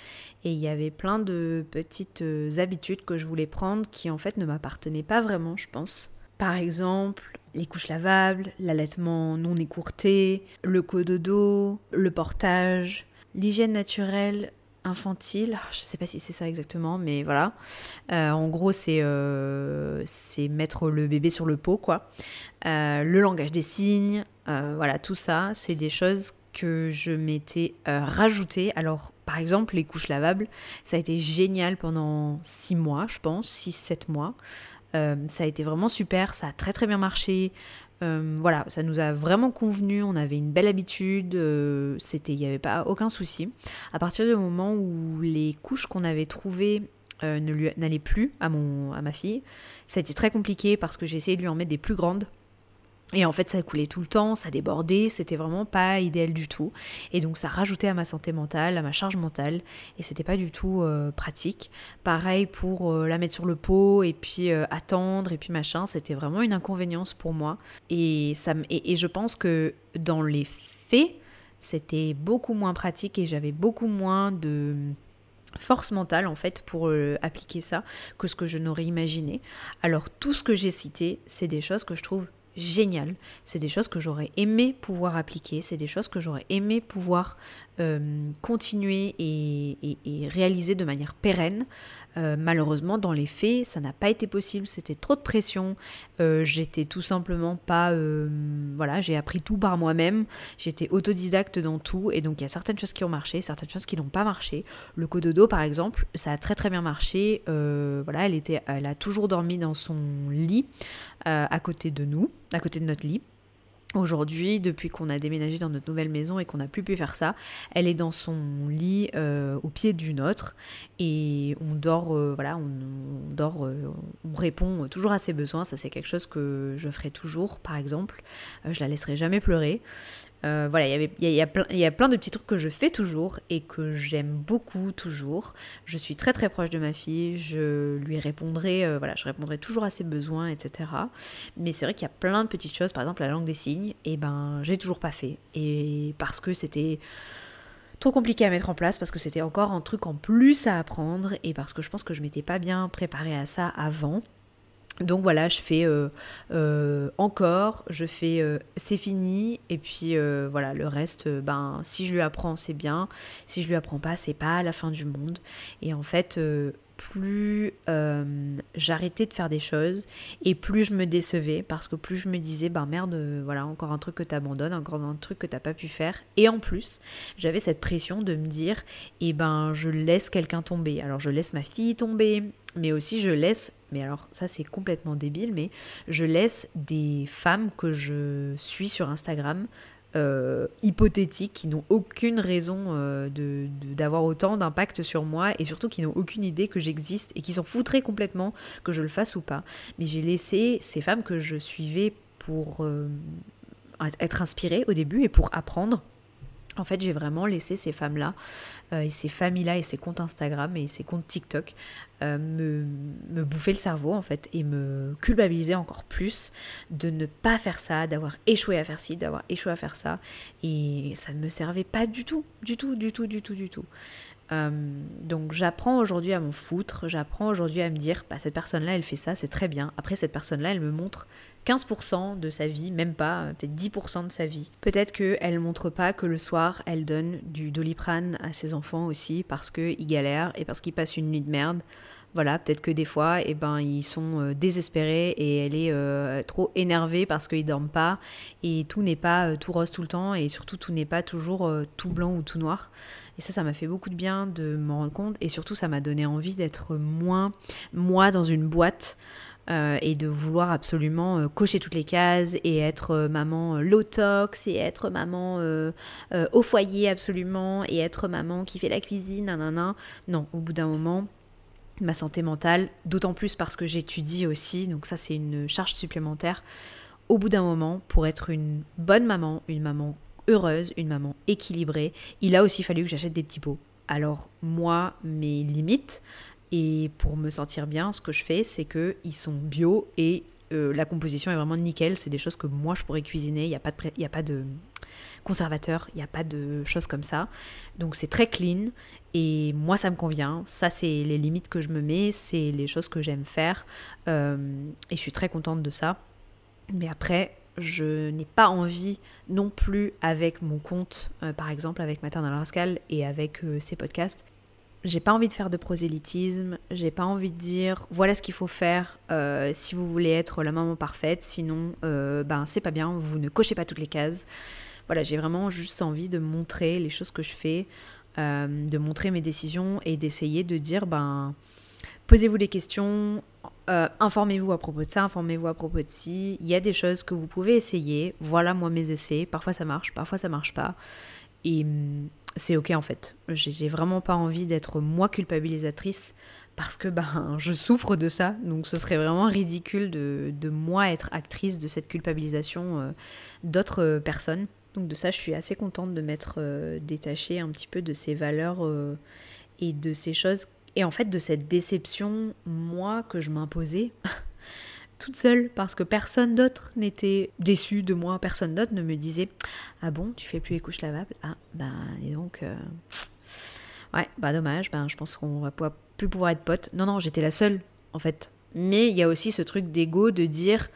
A: et il y avait plein de petites habitudes que je voulais prendre qui en fait ne m'appartenaient pas vraiment, je pense. Par exemple, les couches lavables, l'allaitement non écourté, le cododo, le portage, l'hygiène naturelle infantile, ah, je ne sais pas si c'est ça exactement, mais voilà. Euh, en gros, euh, c'est mettre le bébé sur le pot, quoi. Euh, le langage des signes, voilà, tout ça, c'est des choses que je m'étais rajouté. Alors, par exemple, les couches lavables, ça a été génial pendant 6 mois, je pense, 6-7 mois. Euh, ça a été vraiment super, ça a très très bien marché. Euh, voilà, ça nous a vraiment convenu, on avait une belle habitude, euh, c'était, il n'y avait pas aucun souci. À partir du moment où les couches qu'on avait trouvées n'allaient plus à, mon, à ma fille, ça a été très compliqué parce que j'ai essayé de lui en mettre des plus grandes et en fait, ça coulait tout le temps, ça débordait, c'était vraiment pas idéal du tout. Et donc, ça rajoutait à ma santé mentale, à ma charge mentale, et c'était pas du tout euh, pratique. Pareil pour euh, la mettre sur le pot et puis euh, attendre et puis machin, c'était vraiment une inconvénience pour moi. Et, ça, et, et je pense que dans les faits, c'était beaucoup moins pratique et j'avais beaucoup moins de force mentale en fait pour appliquer ça que ce que je n'aurais imaginé. Alors tout ce que j'ai cité, c'est des choses que je trouve génial. C'est des choses que j'aurais aimé pouvoir appliquer, c'est des choses que j'aurais aimé pouvoir euh, continuer et, réaliser de manière pérenne. Euh, malheureusement, dans les faits, ça n'a pas été possible. C'était trop de pression. Euh, j'étais tout simplement pas. voilà, j'ai appris tout par moi-même. J'étais autodidacte dans tout. Et donc, il y a certaines choses qui ont marché, certaines choses qui n'ont pas marché. Le cododo, par exemple, ça a très très bien marché. voilà, elle, était, elle a toujours dormi dans son lit à côté de nous, à côté de notre lit. Aujourd'hui, depuis qu'on a déménagé dans notre nouvelle maison et qu'on n'a plus pu faire ça, elle est dans son lit euh, au pied d'une autre et on dort, euh, voilà, on, dort, euh, on répond toujours à ses besoins. Ça, c'est quelque chose que je ferai toujours, par exemple. je la laisserai jamais pleurer. Voilà, il y, a, plein, y a plein de petits trucs que je fais toujours et que j'aime beaucoup toujours. Je suis très très proche de ma fille, je lui répondrai, euh, voilà, je répondrai toujours à ses besoins, etc. Mais c'est vrai qu'il y a plein de petites choses, par exemple la langue des signes, et ben j'ai toujours pas fait. Et parce que c'était trop compliqué à mettre en place parce que c'était encore un truc en plus à apprendre et parce que je pense que je m'étais pas bien préparée à ça avant. Donc voilà, je fais encore, je fais c'est fini, et puis voilà, le reste, ben si je lui apprends, c'est bien, si je lui apprends pas, c'est pas la fin du monde. Et en fait, plus euh, j'arrêtais de faire des choses et plus je me décevais parce que plus je me disais ben merde voilà encore un truc que tu abandonnes encore un truc que t'as pas pu faire. Et en plus j'avais cette pression de me dire et eh ben je laisse quelqu'un tomber. Alors je laisse ma fille tomber mais aussi je laisse mais alors ça c'est complètement débile mais je laisse des femmes que je suis sur Instagram euh, hypothétiques qui n'ont aucune raison euh, d'avoir autant d'impact sur moi et surtout qui n'ont aucune idée que j'existe et qui s'en foutraient complètement que je le fasse ou pas. Mais j'ai laissé ces femmes que je suivais pour euh, être inspirée au début et pour apprendre en fait, j'ai vraiment laissé ces femmes-là, euh, et ces familles-là, et ces comptes Instagram et ces comptes TikTok euh, me, bouffer le cerveau, en fait, et me culpabiliser encore plus de ne pas faire ça, d'avoir échoué à faire ci, d'avoir échoué à faire ça. Et ça ne me servait pas du tout, du tout, du tout, du tout, du tout. Euh, donc j'apprends aujourd'hui à m'en foutre, j'apprends aujourd'hui à me dire, bah, cette personne-là, elle fait ça, c'est très bien. Après, cette personne-là, elle me montre 15% de sa vie, même pas, peut-être 10% de sa vie. Peut-être qu'elle montre pas que le soir, elle donne du doliprane à ses enfants aussi parce qu'ils galèrent et parce qu'ils passent une nuit de merde. Voilà, peut-être que des fois, eh ben, ils sont euh, désespérés et elle est euh, trop énervée parce qu'ils dorment pas et tout n'est pas euh, tout rose tout le temps et surtout tout n'est pas toujours tout blanc ou tout noir. Et ça, ça m'a fait beaucoup de bien de m'en rendre compte et surtout ça m'a donné envie d'être moins moi dans une boîte euh, et de vouloir absolument euh, cocher toutes les cases et être euh, maman low tox et être maman au foyer absolument et être maman qui fait la cuisine, nanana. Non, au bout d'un moment, ma santé mentale, d'autant plus parce que j'étudie aussi, donc ça c'est une charge supplémentaire. Au bout d'un moment, pour être une bonne maman, une maman heureuse, une maman équilibrée, il a aussi fallu que j'achète des petits pots. Alors moi, mes limites, et pour me sentir bien, ce que je fais, c'est qu'ils sont bio et euh, la composition est vraiment nickel. C'est des choses que moi je pourrais cuisiner. Il n'y a, pas de a pas de conservateur, il n'y a pas de choses comme ça. Donc c'est très clean et moi ça me convient. Ça c'est les limites que je me mets, c'est les choses que j'aime faire euh, et je suis très contente de ça. Mais après, je n'ai pas envie non plus avec mon compte, euh, par exemple avec Maternal Rascal et avec ces podcasts, j'ai pas envie de faire de prosélytisme, j'ai pas envie de dire voilà ce qu'il faut faire euh, si vous voulez être la maman parfaite, sinon euh, ben c'est pas bien, vous ne cochez pas toutes les cases. Voilà, j'ai vraiment juste envie de montrer les choses que je fais, euh, de montrer mes décisions et d'essayer de dire ben posez-vous des questions, informez-vous à propos de ça, informez-vous à propos de ci. Il y a des choses que vous pouvez essayer. Voilà moi mes essais. Parfois ça marche, parfois ça marche pas. Et c'est ok en fait. J'ai vraiment pas envie d'être moi culpabilisatrice parce que ben, [LAUGHS] je souffre de ça. Donc ce serait vraiment ridicule de, de moi être actrice de cette culpabilisation euh, d'autres personnes. Donc de ça, je suis assez contente de m'être euh, détachée un petit peu de ces valeurs euh, et de ces choses. Et en fait de cette déception, moi, que je m'imposais. [LAUGHS] toute seule parce que personne d'autre n'était déçu de moi, personne d'autre ne me disait Ah bon, tu fais plus les couches lavables? Ah, ben, et donc. Euh, ouais, bah dommage, ben, je pense qu'on va plus pouvoir être potes. Non, non, j'étais la seule, en fait. Mais il y a aussi ce truc d'ego de dire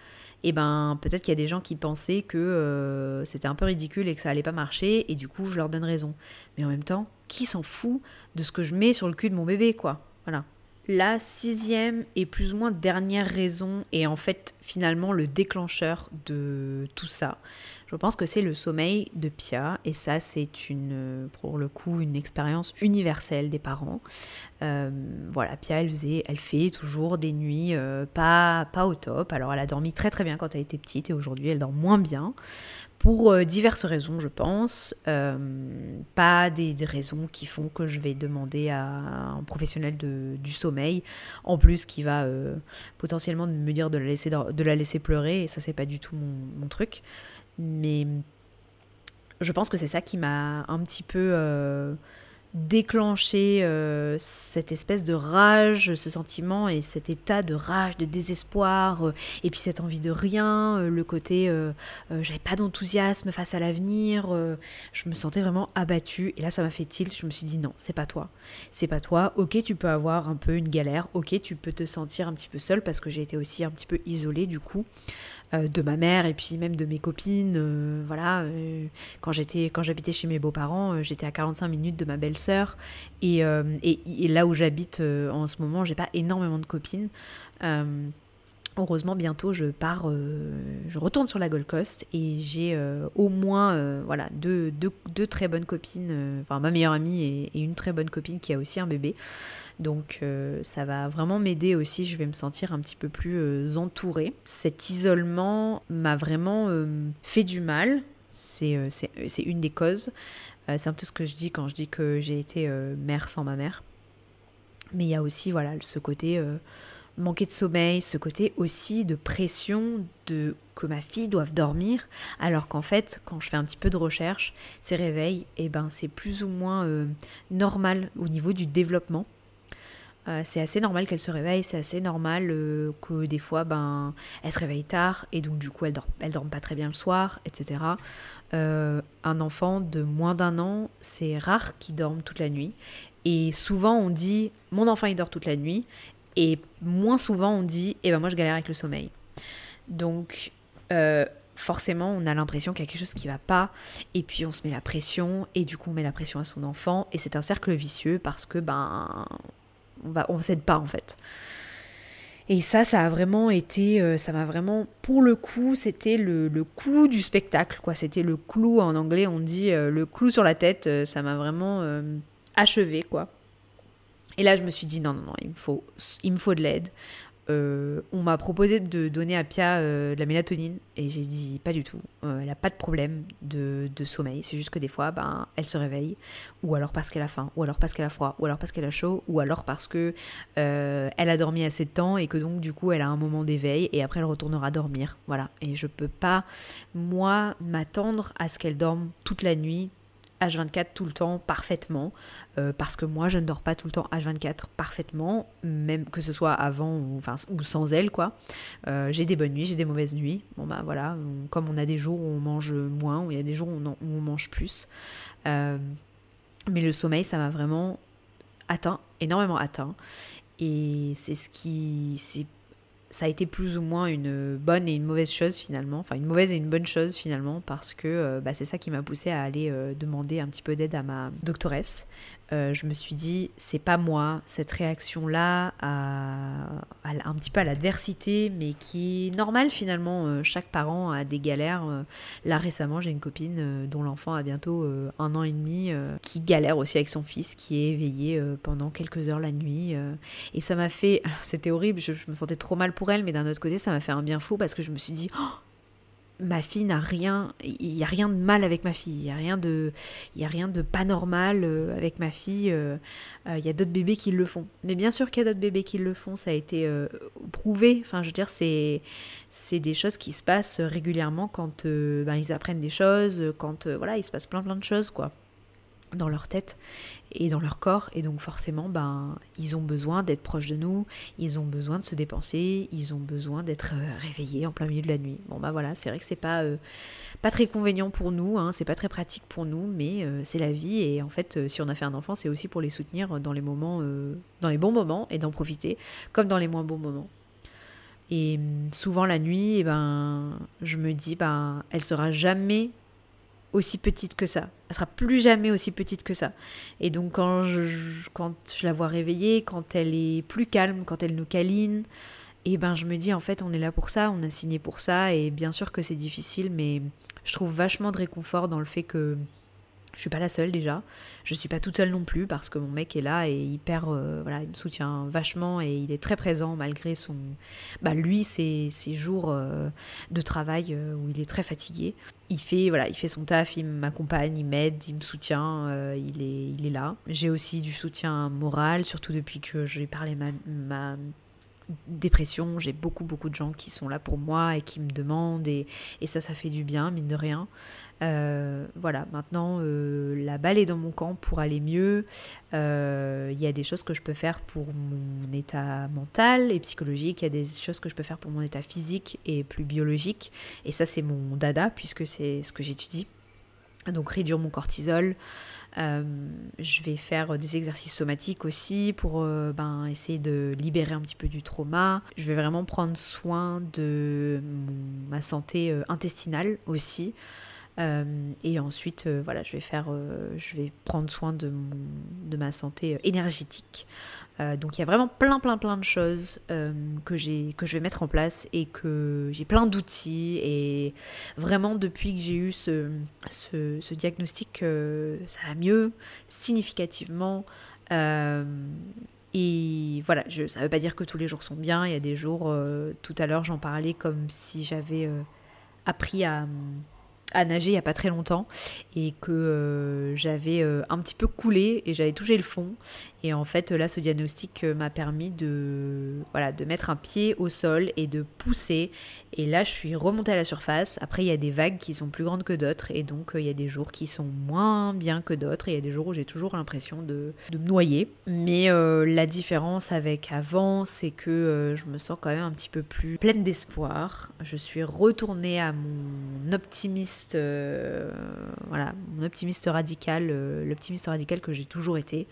A: eh ben peut-être qu'il y a des gens qui pensaient que euh, c'était un peu ridicule et que ça allait pas marcher et du coup je leur donne raison. Mais en même temps, qui s'en fout de ce que je mets sur le cul de mon bébé quoi? Voilà. La sixième et plus ou moins dernière raison est en fait finalement le déclencheur de tout ça. Je pense que c'est le sommeil de Pia et ça c'est une pour le coup une expérience universelle des parents. Euh, voilà, Pia elle faisait, elle fait toujours des nuits euh, pas pas au top. Alors elle a dormi très très bien quand elle était petite et aujourd'hui elle dort moins bien pour euh, diverses raisons, je pense. Euh, pas des, raisons qui font que je vais demander à un professionnel de, du sommeil, en plus qui va euh, potentiellement me dire de la laisser, de la laisser pleurer, et ça c'est pas du tout mon, mon, truc. Mais je pense que c'est ça qui m'a un petit peu déclencher euh, cette espèce de rage, ce sentiment et cet état de rage, de désespoir, euh, et puis cette envie de rien, euh, le côté j'avais pas d'enthousiasme face à l'avenir, je me sentais vraiment abattue. Et là ça m'a fait tilt, je me suis dit non, c'est pas toi, c'est pas toi, ok tu peux avoir un peu une galère, ok tu peux te sentir un petit peu seule parce que j'ai été aussi un petit peu isolée du coup. Euh, de ma mère et puis même de mes copines. Euh, voilà, euh, quand j'étais quand j'habitais chez mes beaux-parents, j'étais à 45 minutes de ma belle-sœur et, et, là où j'habite en ce moment, j'ai pas énormément de copines. Heureusement, bientôt, je pars, je retourne sur la Gold Coast et j'ai au moins voilà, deux, deux, très bonnes copines, enfin ma meilleure amie et, une très bonne copine qui a aussi un bébé. Donc euh, ça va vraiment m'aider aussi, je vais me sentir un petit peu plus euh, entourée. Cet isolement m'a vraiment euh, fait du mal, c'est une des causes. c'est un peu ce que je dis quand je dis que j'ai été mère sans ma mère. Mais il y a aussi voilà, ce côté manquer de sommeil, ce côté aussi de pression de que ma fille doive dormir, alors qu'en fait, quand je fais un petit peu de recherche, ces réveils, eh ben, c'est plus ou moins normal au niveau du développement. Euh, c'est assez normal qu'elle se réveille, c'est assez normal euh, que des fois, ben, elle se réveille tard et donc du coup, elle dort, elle dorme pas très bien le soir, etc. Euh, un enfant de moins d'un an, c'est rare qu'il dorme toute la nuit. Et souvent, on dit, mon enfant, il dort toute la nuit. Et moins souvent, on dit, eh ben moi, je galère avec le sommeil. Donc, forcément, on a l'impression qu'il y a quelque chose qui va pas, et puis on se met la pression, et du coup, on met la pression à son enfant, et c'est un cercle vicieux parce que, ben, on va, on s'aide pas en fait. Et ça, ça a vraiment été, euh, ça m'a vraiment, pour le coup, c'était le, le, clou du spectacle, quoi. C'était le clou, en anglais, on dit euh, le clou sur la tête. Euh, ça m'a vraiment achevé, quoi. Et là, je me suis dit non, non, non, il me faut, il me faut de l'aide. Euh, on m'a proposé de donner à Pia euh, de la mélatonine et j'ai dit pas du tout. Euh, elle n'a pas de problème de, sommeil. C'est juste que des fois, ben, elle se réveille, ou alors parce qu'elle a faim, ou alors parce qu'elle a froid, ou alors parce qu'elle a chaud, ou alors parce que elle a dormi assez de temps et que donc du coup elle a un moment d'éveil et après elle retournera dormir. Voilà. Et je peux pas moi m'attendre à ce qu'elle dorme toute la nuit H24 tout le temps parfaitement, euh, parce que moi je ne dors pas tout le temps H24 parfaitement, même que ce soit avant ou, sans elle quoi. Euh, j'ai des bonnes nuits, j'ai des mauvaises nuits. Bon bah voilà, comme on a des jours où on mange moins, il y a des jours où on, mange plus. Euh, mais le sommeil, ça m'a vraiment atteint, énormément atteint. Et c'est ce qui, c'est ça a été plus ou moins une bonne et une mauvaise chose finalement, enfin une mauvaise et une bonne chose finalement parce que euh, bah, c'est ça qui m'a poussé à aller euh, demander un petit peu d'aide à ma doctoresse. Euh, je me suis dit, c'est pas moi, cette réaction-là, un petit peu à l'adversité, mais qui est normale finalement. chaque parent a des galères. là récemment, j'ai une copine dont l'enfant a bientôt un an et demi, qui galère aussi avec son fils, qui est éveillé pendant quelques heures la nuit. et ça m'a fait, c'était horrible, je, me sentais trop mal pour elle, mais d'un autre côté, ça m'a fait un bien fou parce que je me suis dit, oh, ma fille n'a rien, il n'y a rien de mal avec ma fille, il n'y a rien de, y a rien de pas normal euh, avec ma fille. Euh, euh, il y a d'autres bébés qui le font, mais bien sûr qu'il y a d'autres bébés qui le font, ça a été prouvé. Enfin, je veux dire, c'est, c'est des choses qui se passent régulièrement quand ben, ils apprennent des choses, quand voilà, il se passe plein plein de choses quoi dans leur tête et dans leur corps. Et donc forcément ben ils ont besoin d'être proches de nous ils ont besoin de se dépenser ils ont besoin d'être euh, réveillés en plein milieu de la nuit. Bon ben voilà c'est vrai que c'est pas euh, pas très convenient pour nous hein, c'est pas très pratique pour nous mais euh, c'est la vie. Et en fait si on a fait un enfant c'est aussi pour les soutenir dans les moments dans les bons moments et d'en profiter comme dans les moins bons moments. Et hum, souvent la nuit eh ben je me dis ben elle sera jamais aussi petite que ça. Elle sera plus jamais aussi petite que ça. Et donc quand je, quand je la vois réveillée, quand elle est plus calme, quand elle nous câline, et eh ben je me dis en fait on est là pour ça, on a signé pour ça, et bien sûr que c'est difficile, mais je trouve vachement de réconfort dans le fait que je suis pas la seule déjà. Je suis pas toute seule non plus parce que mon mec est là et hyper, euh, il me soutient vachement et il est très présent malgré son, bah lui ses, ses jours euh, de travail euh, où il est très fatigué. Il fait, voilà, il fait son taf, il m'accompagne, il m'aide, il me soutient, il est, il est là. J'ai aussi du soutien moral, surtout depuis que j'ai parlé ma, ma dépression, j'ai beaucoup beaucoup de gens qui sont là pour moi et qui me demandent et, et ça ça fait du bien mine de rien. Euh, voilà, maintenant euh, la balle est dans mon camp pour aller mieux. Euh, il y a des choses que je peux faire pour mon état mental et psychologique, il y a des choses que je peux faire pour mon état physique et plus biologique. Et ça c'est mon dada puisque c'est ce que j'étudie. Donc réduire mon cortisol, euh, je vais faire des exercices somatiques aussi pour euh, ben, essayer de libérer un petit peu du trauma. Je vais vraiment prendre soin de ma santé euh, intestinale aussi. et ensuite, voilà, je vais faire, je vais prendre soin de, de ma santé énergétique. Euh, donc il y a vraiment plein plein plein de choses euh, que, j'ai, que je vais mettre en place et que j'ai plein d'outils. Et vraiment depuis que j'ai eu ce, ce, diagnostic euh, ça va mieux significativement. Et voilà, ça ne veut pas dire que tous les jours sont bien, il y a des jours, tout à l'heure j'en parlais comme si j'avais appris à à nager il n'y a pas très longtemps et que euh, j'avais euh, un petit peu coulé et j'avais touché le fond. Et en fait, là, ce diagnostic euh, m'a permis de, voilà, de mettre un pied au sol et de pousser. Et là, je suis remontée à la surface. Après, il y a des vagues qui sont plus grandes que d'autres. Et donc, il y a des jours qui sont moins bien que d'autres. Et il y a des jours où j'ai toujours l'impression de, de, me noyer. Mais la différence avec avant, c'est que je me sens quand même un petit peu plus pleine d'espoir. Je suis retournée à mon optimisme euh, voilà, mon optimiste radical, euh, l'optimiste radical que j'ai toujours été.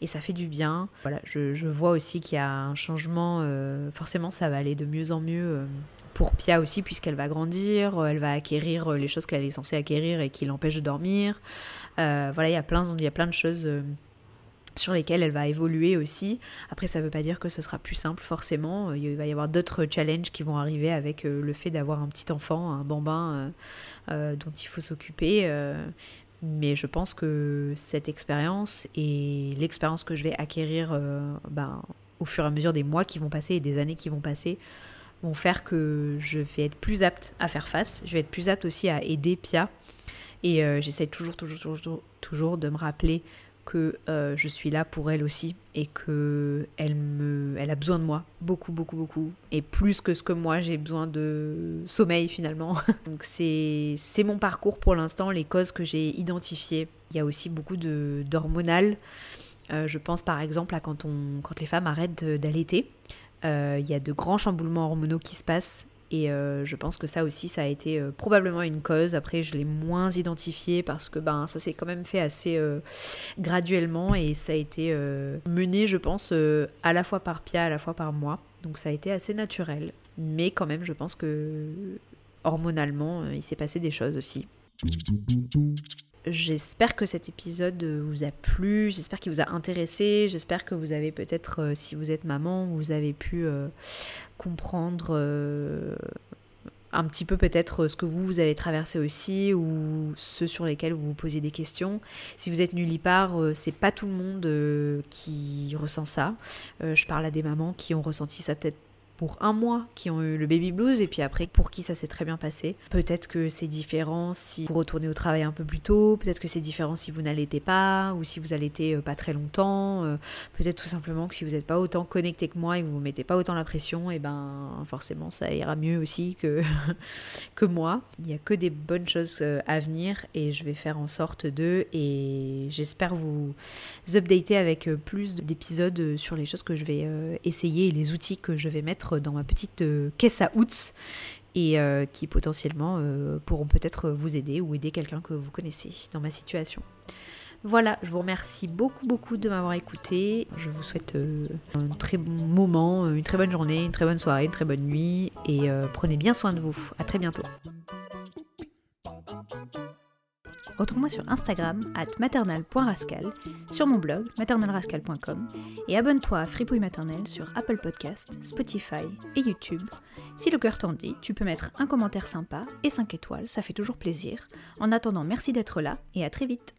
A: Et ça fait du bien. Voilà, je, vois aussi qu'il y a un changement. Euh, forcément, ça va aller de mieux en mieux pour Pia aussi, puisqu'elle va grandir, elle va acquérir les choses qu'elle est censée acquérir et qui l'empêchent de dormir. voilà, il y a plein, il y a plein de choses sur lesquelles elle va évoluer aussi. Après, ça ne veut pas dire que ce sera plus simple forcément. Il va y avoir d'autres challenges qui vont arriver avec euh, le fait d'avoir un petit enfant, un bambin euh, euh, dont il faut s'occuper. mais je pense que cette expérience et l'expérience que je vais acquérir ben, au fur et à mesure des mois qui vont passer et des années qui vont passer vont faire que je vais être plus apte à faire face. Je vais être plus apte aussi à aider Pia. Et j'essaie toujours, toujours, toujours, toujours de me rappeler que euh, je suis là pour elle aussi et que elle me elle a besoin de moi beaucoup beaucoup beaucoup et plus que ce que moi j'ai besoin de sommeil finalement. [LAUGHS] Donc c'est c'est mon parcours pour l'instant les causes que j'ai identifiées. Il y a aussi beaucoup de d'hormonal euh, je pense par exemple à quand on quand les femmes arrêtent d'allaiter. Euh, il y a de grands chamboulements hormonaux qui se passent et euh, je pense que ça aussi, ça a été euh, probablement une cause. Après, je l'ai moins identifié parce que ben, ça s'est quand même fait assez euh, graduellement et ça a été mené, je pense, à la fois par Pia, à la fois par moi. Donc ça a été assez naturel. Mais quand même, je pense que hormonalement, il s'est passé des choses aussi. J'espère que cet épisode vous a plu, j'espère qu'il vous a intéressé, j'espère que vous avez peut-être, si vous êtes maman, vous avez pu comprendre euh, un petit peu peut-être ce que vous, vous avez traversé aussi ou ceux sur lesquels vous vous posez des questions. Si vous êtes nullipare, euh, c'est pas tout le monde euh, qui ressent ça. je parle à des mamans qui ont ressenti ça peut-être pour un mois qui ont eu le baby blues et puis après pour qui ça s'est très bien passé. Peut-être que c'est différent si vous retournez au travail un peu plus tôt, peut-être que c'est différent si vous n'allaitez pas ou si vous allaitez euh, pas très longtemps, euh, peut-être tout simplement que si vous n'êtes pas autant connecté que moi et que vous ne mettez pas autant la pression, et ben forcément ça ira mieux aussi que, [LAUGHS] que moi. Il n'y a que des bonnes choses euh, à venir et je vais faire en sorte de et j'espère vous updater avec plus d'épisodes sur les choses que je vais essayer et les outils que je vais mettre dans ma petite euh, caisse à outils et euh, qui potentiellement euh, pourront peut-être vous aider ou aider quelqu'un que vous connaissez dans ma situation. Voilà, je vous remercie beaucoup beaucoup de m'avoir écouté. Je vous souhaite un très bon moment, une très bonne journée, une très bonne soirée, une très bonne nuit et prenez bien soin de vous. À très bientôt. Retrouve-moi sur Instagram at maternal.rascal, sur mon blog maternalrascal.com et abonne-toi à Fripouille Maternelle sur Apple Podcast, Spotify et YouTube. Si le cœur t'en dit, tu peux mettre un commentaire sympa et 5 étoiles, ça fait toujours plaisir. En attendant, merci d'être là et à très vite.